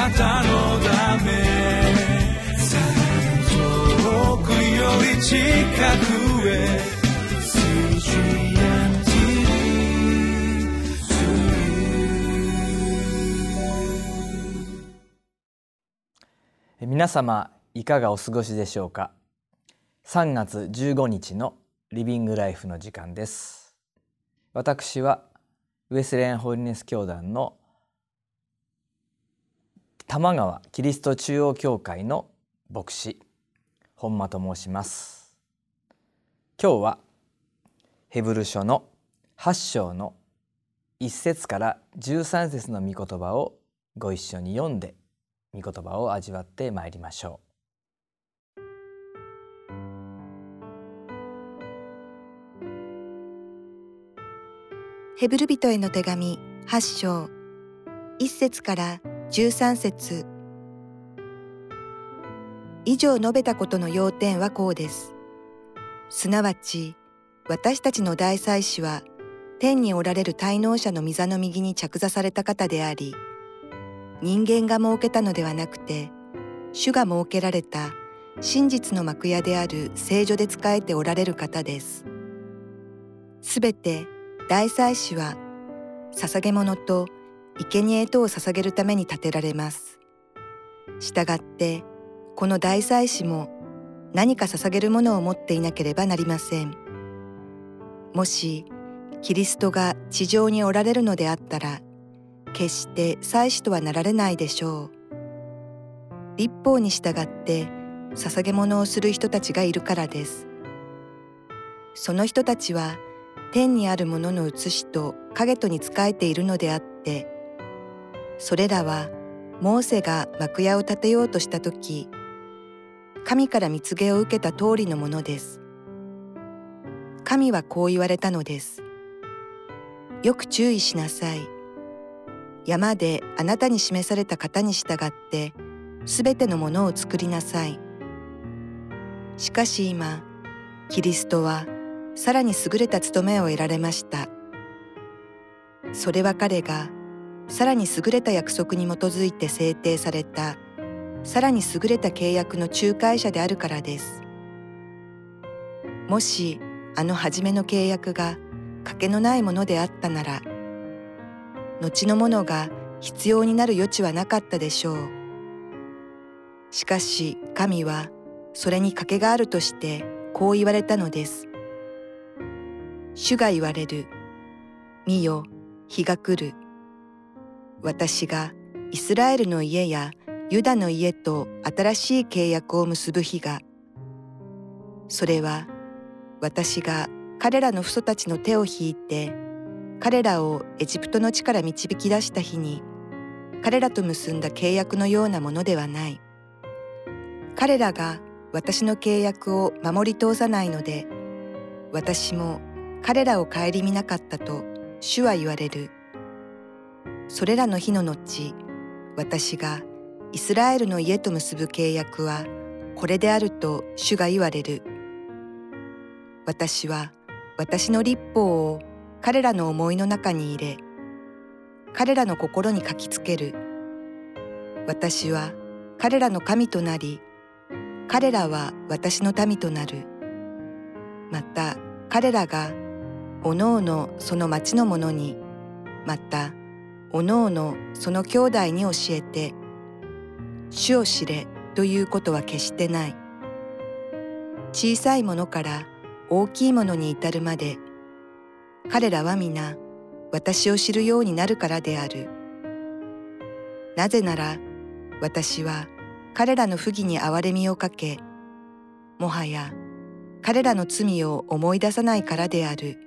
なたのため遠くより近くへ皆様いかがお過ごしでしょうか？3月15日のリビングライフの時間です。私はウェスレンホリネス教団の玉川キリスト中央教会の牧師本間と申します。今日はヘブル書の8章の1節から13節の御言葉をご一緒に読んで御言葉を味わってまいりましょう。ヘブル人への手紙8章1節から13節以上述べたことの要点はこうです。すなわち、私たちの大祭司は、天におられる滞納者の御座の右に着座された方であり、人間が設けたのではなくて、主が設けられた真実の幕屋である聖女で仕えておられる方です。すべて大祭司は、捧げ物と生贄とを捧げるために建てられます。したがって、この大祭司も何か捧げるものを持っていなければなりません。もし、キリストが地上におられるのであったら、決して祭司とはなられないでしょう。立法に従って捧げ物をする人たちがいるからです。その人たちは天にあるものの写しと影とに仕えているのであって、それらはモーセが幕屋を建てようとした時神から蜜毛を受けた通りのものです。神はこう言われたのです。よく注意しなさい。山であなたに示された方に従ってすべてのものを作りなさい。しかし今キリストはさらに優れた務めを得られました。それは彼がさらに優れた約束に基づいて制定されたさらに優れた契約の仲介者であるからです。もしあの初めの契約が賭けのないものであったなら後のものが必要になる余地はなかったでしょう。しかし神はそれに賭けがあるとしてこう言われたのです。主が言われる。見よ、日が来る。私がイスラエルの家やユダの家と新しい契約を結ぶ日が、それは私が彼らの父祖たちの手を引いて、彼らをエジプトの地から導き出した日に、彼らと結んだ契約のようなものではない。彼らが私の契約を守り通さないので、私も彼らを顧みなかったと主は言われる。それらの日の後、私がイスラエルの家と結ぶ契約はこれであると主が言われる。私は私の立法を彼らの思いの中に入れ、彼らの心に書きつける。私は彼らの神となり、彼らは私の民となる。また彼らがおのおのその町の者に、またおのおのその兄弟に教えて、主を知れということは決してない。小さいものから大きいものに至るまで、彼らは皆私を知るようになるからである。なぜなら私は彼らの不義に憐れみをかけ、もはや彼らの罪を思い出さないからである。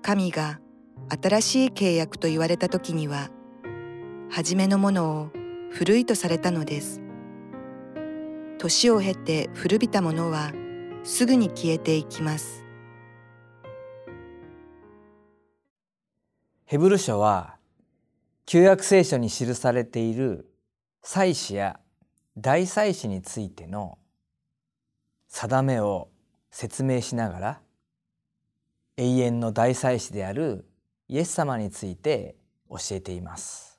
神が新しい契約と言われた時には、初めのものを古いとされたのです。年を経て古びたものはすぐに消えていきます。ヘブル書は旧約聖書に記されている祭司や大祭司についての定めを説明しながら永遠の大祭司であるイエス様について教えています。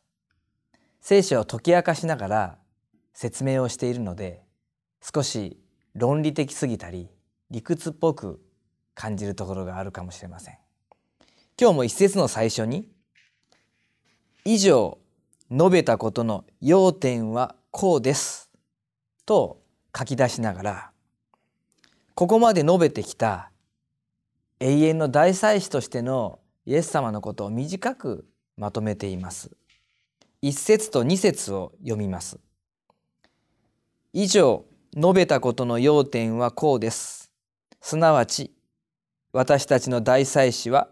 聖書を解き明かしながら説明をしているので少し論理的すぎたり理屈っぽく感じるところがあるかもしれません。今日も一節の最初に以上述べたことの要点はこうです。と書き出しながらここまで述べてきた永遠の大祭司としてのイエス様のことを短くまとめています。一節と二節を読みます。以上述べたことの要点はこうです。すなわち私たちの大祭司は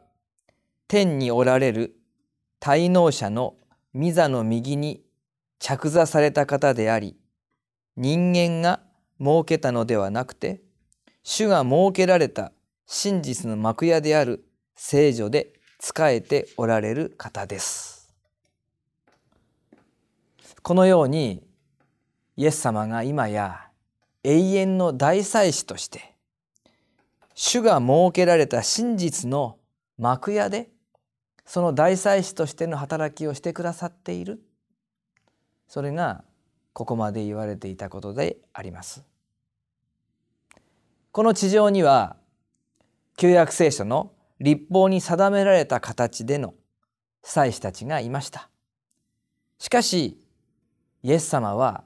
天におられる滞納者の御座の右に着座された方であり人間が設けたのではなくて主が設けられた真実の幕屋である聖女で仕えておられる方です。このようにイエス様が今や永遠の大祭司として主が設けられた真実の幕屋でその大祭司としての働きをしてくださっているそれがここまで言われていたことであります。この地上には旧約聖書の立法に定められた形での祭司たちがいました。しかしイエス様は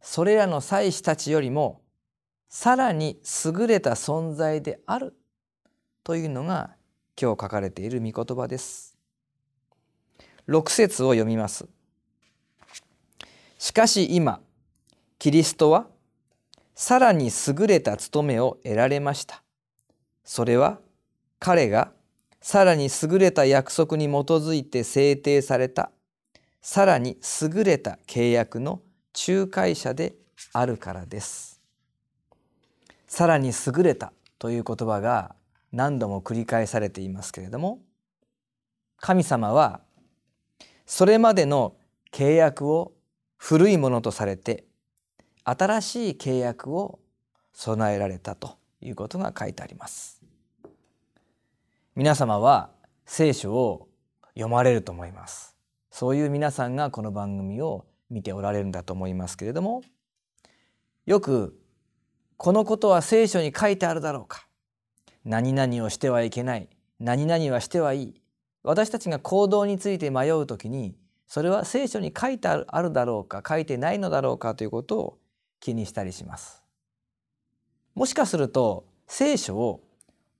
それらの祭司たちよりもさらに優れた存在であるというのが今日書かれている御言葉です。6節を読みます。しかし今キリストはさらに優れた務めを得られました。それは彼がさらに優れた約束に基づいて制定されたさらに優れた契約の仲介者であるからです。さらに優れたという言葉が何度も繰り返されていますけれども神様はそれまでの契約を古いものとされて新しい契約を備えられたということが書いてあります皆様は聖書を読まれると思います。そういう皆さんがこの番組を見ておられるんだと思いますけれどもよくこのことは聖書に書いてあるだろうか。何々をしてはいけない。何々はしてはいい。私たちが行動について迷う時にそれは聖書に書いてあるだろうか書いてないのだろうかということを気にしたりします。もしかすると聖書を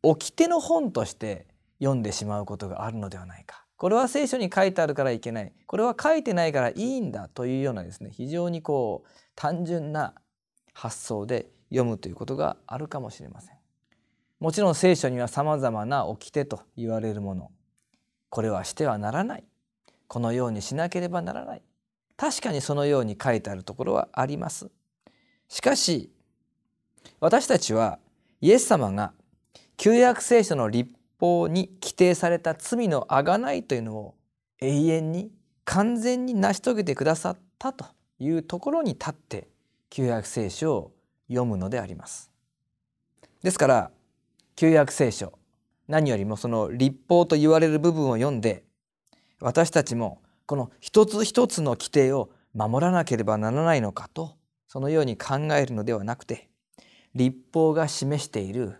掟の本として読んでしまうことがあるのではないか。これは聖書に書いてあるからいけない。これは書いてないからいいんだというようなですね非常にこう単純な発想で読むということがあるかもしれません。もちろん聖書にはさまざまな掟と言われるもの。これはしてはならない。このようにしなければならない。確かにそのように書いてあるところはあります。しかし私たちはイエス様が旧約聖書の立法に規定された罪のあがないというのを永遠に完全に成し遂げてくださったというところに立って旧約聖書を読むのであります。ですから旧約聖書何よりもその立法と言われる部分を読んで私たちもこの一つ一つの規定を守らなければならないのかとそのように考えるのではなくて立法が示している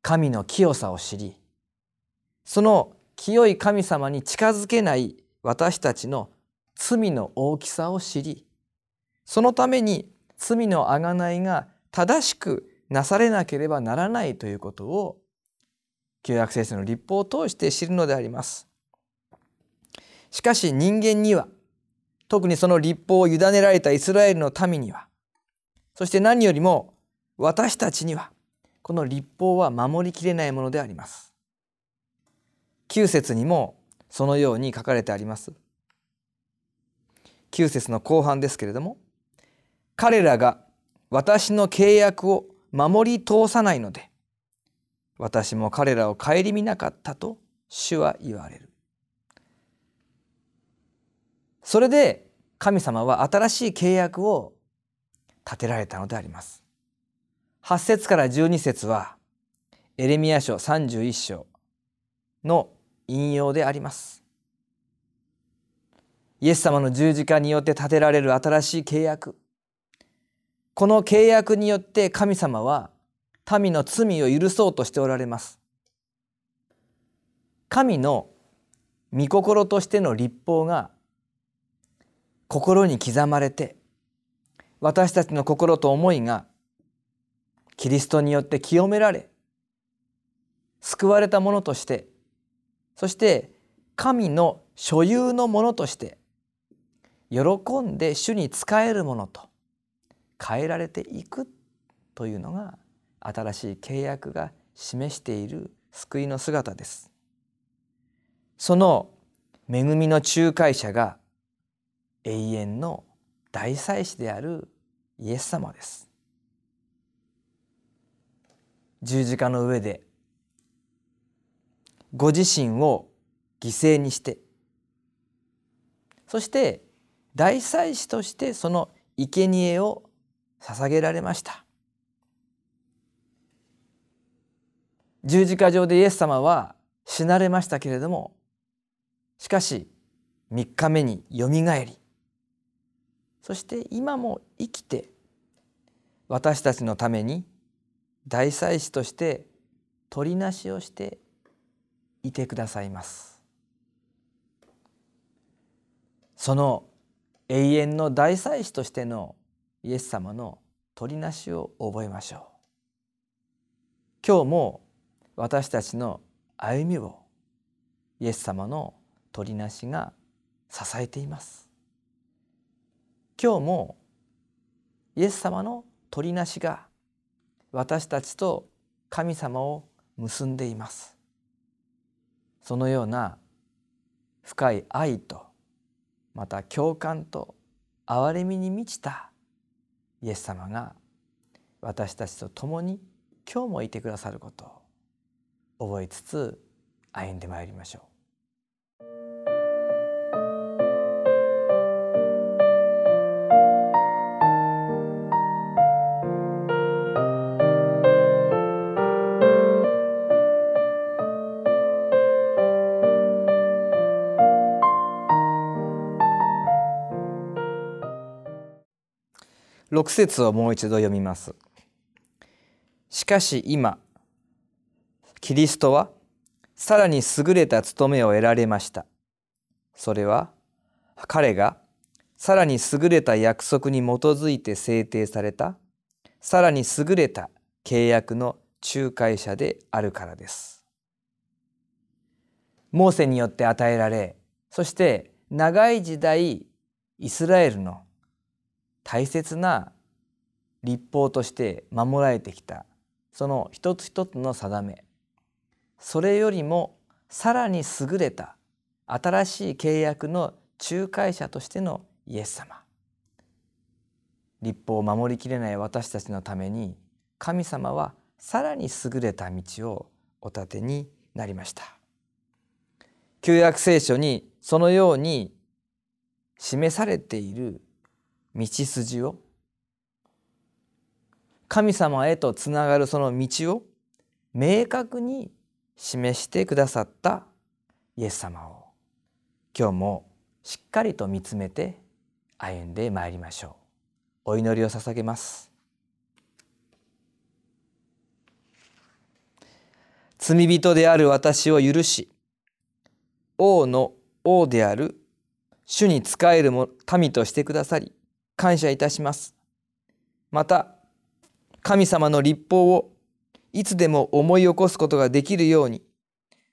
神の清さを知りその清い神様に近づけない私たちの罪の大きさを知りそのために罪の贖いが正しくなされなければならないということを旧約聖書の立法を通して知るのであります。しかし人間には特にその立法を委ねられたイスラエルの民にはそして何よりも私たちにはこの立法は守りきれないものであります。9節にもそのように書かれてあります。9節の後半ですけれども彼らが私の契約を守り通さないので私も彼らを顧みなかったと主は言われる。それで神様は新しい契約を立てられたのであります。8節から12節はエレミヤ書31章の引用であります。イエス様の十字架によって立てられる新しい契約この契約によって神様は民の罪を許そうとしておられます神の御心としての立法が心に刻まれて私たちの心と思いがキリストによって清められ救われたものとしてそして神の所有のものとして喜んで主に仕えるものと変えられていくというのが新しい契約が示している救いの姿です。その恵みの仲介者が永遠の大祭司であるイエス様です。十字架の上でご自身を犠牲にして。そして大祭司としてその生贄を捧げられました。十字架上でイエス様は死なれましたけれどもしかし3日目によみがえり。そして今も生きて私たちのために大祭司として取りなしをしていてくださいます。その永遠の大祭司としてのイエス様の取りなしを覚えましょう。今日も私たちの歩みをイエス様の取りなしが支えています。今日もイエス様の取りなしが私たちと神様を結んでいます。そのような深い愛とまた共感と憐れみに満ちたイエス様が私たちと共に今日もいてくださることを覚えつつ歩んでまいりましょう。6節をもう一度読みます。しかし今キリストはさらに優れた務めを得られました。それは彼がさらに優れた約束に基づいて制定されたさらに優れた契約の仲介者であるからです。モーセによって与えられそして長い時代イスラエルの大切な立法として守られてきたその一つ一つの定め。それよりもさらに優れた新しい契約の仲介者としてのイエス様。立法を守りきれない私たちのために神様はさらに優れた道をお立てになりました。旧約聖書にそのように示されている道筋を。神様へとつながるその道を明確に示してくださったイエス様を。今日もしっかりと見つめて歩んでまいりましょう。お祈りを捧げます。罪人である私を許し王の王である主に仕える民としてくださり感謝いたします。また神様の立法をいつでも思い起こすことができるように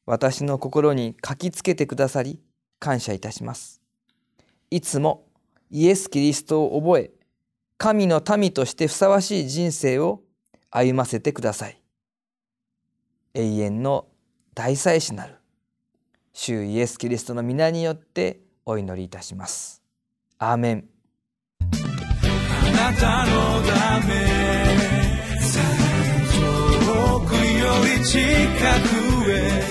私の心に書きつけてくださり感謝いたします。いつもイエス・キリストを覚え神の民としてふさわしい人生を歩ませてください。永遠の大祭司なる主イエス・キリストの皆によってお祈りいたします。アーメン。なたのため。遠くより近くへ。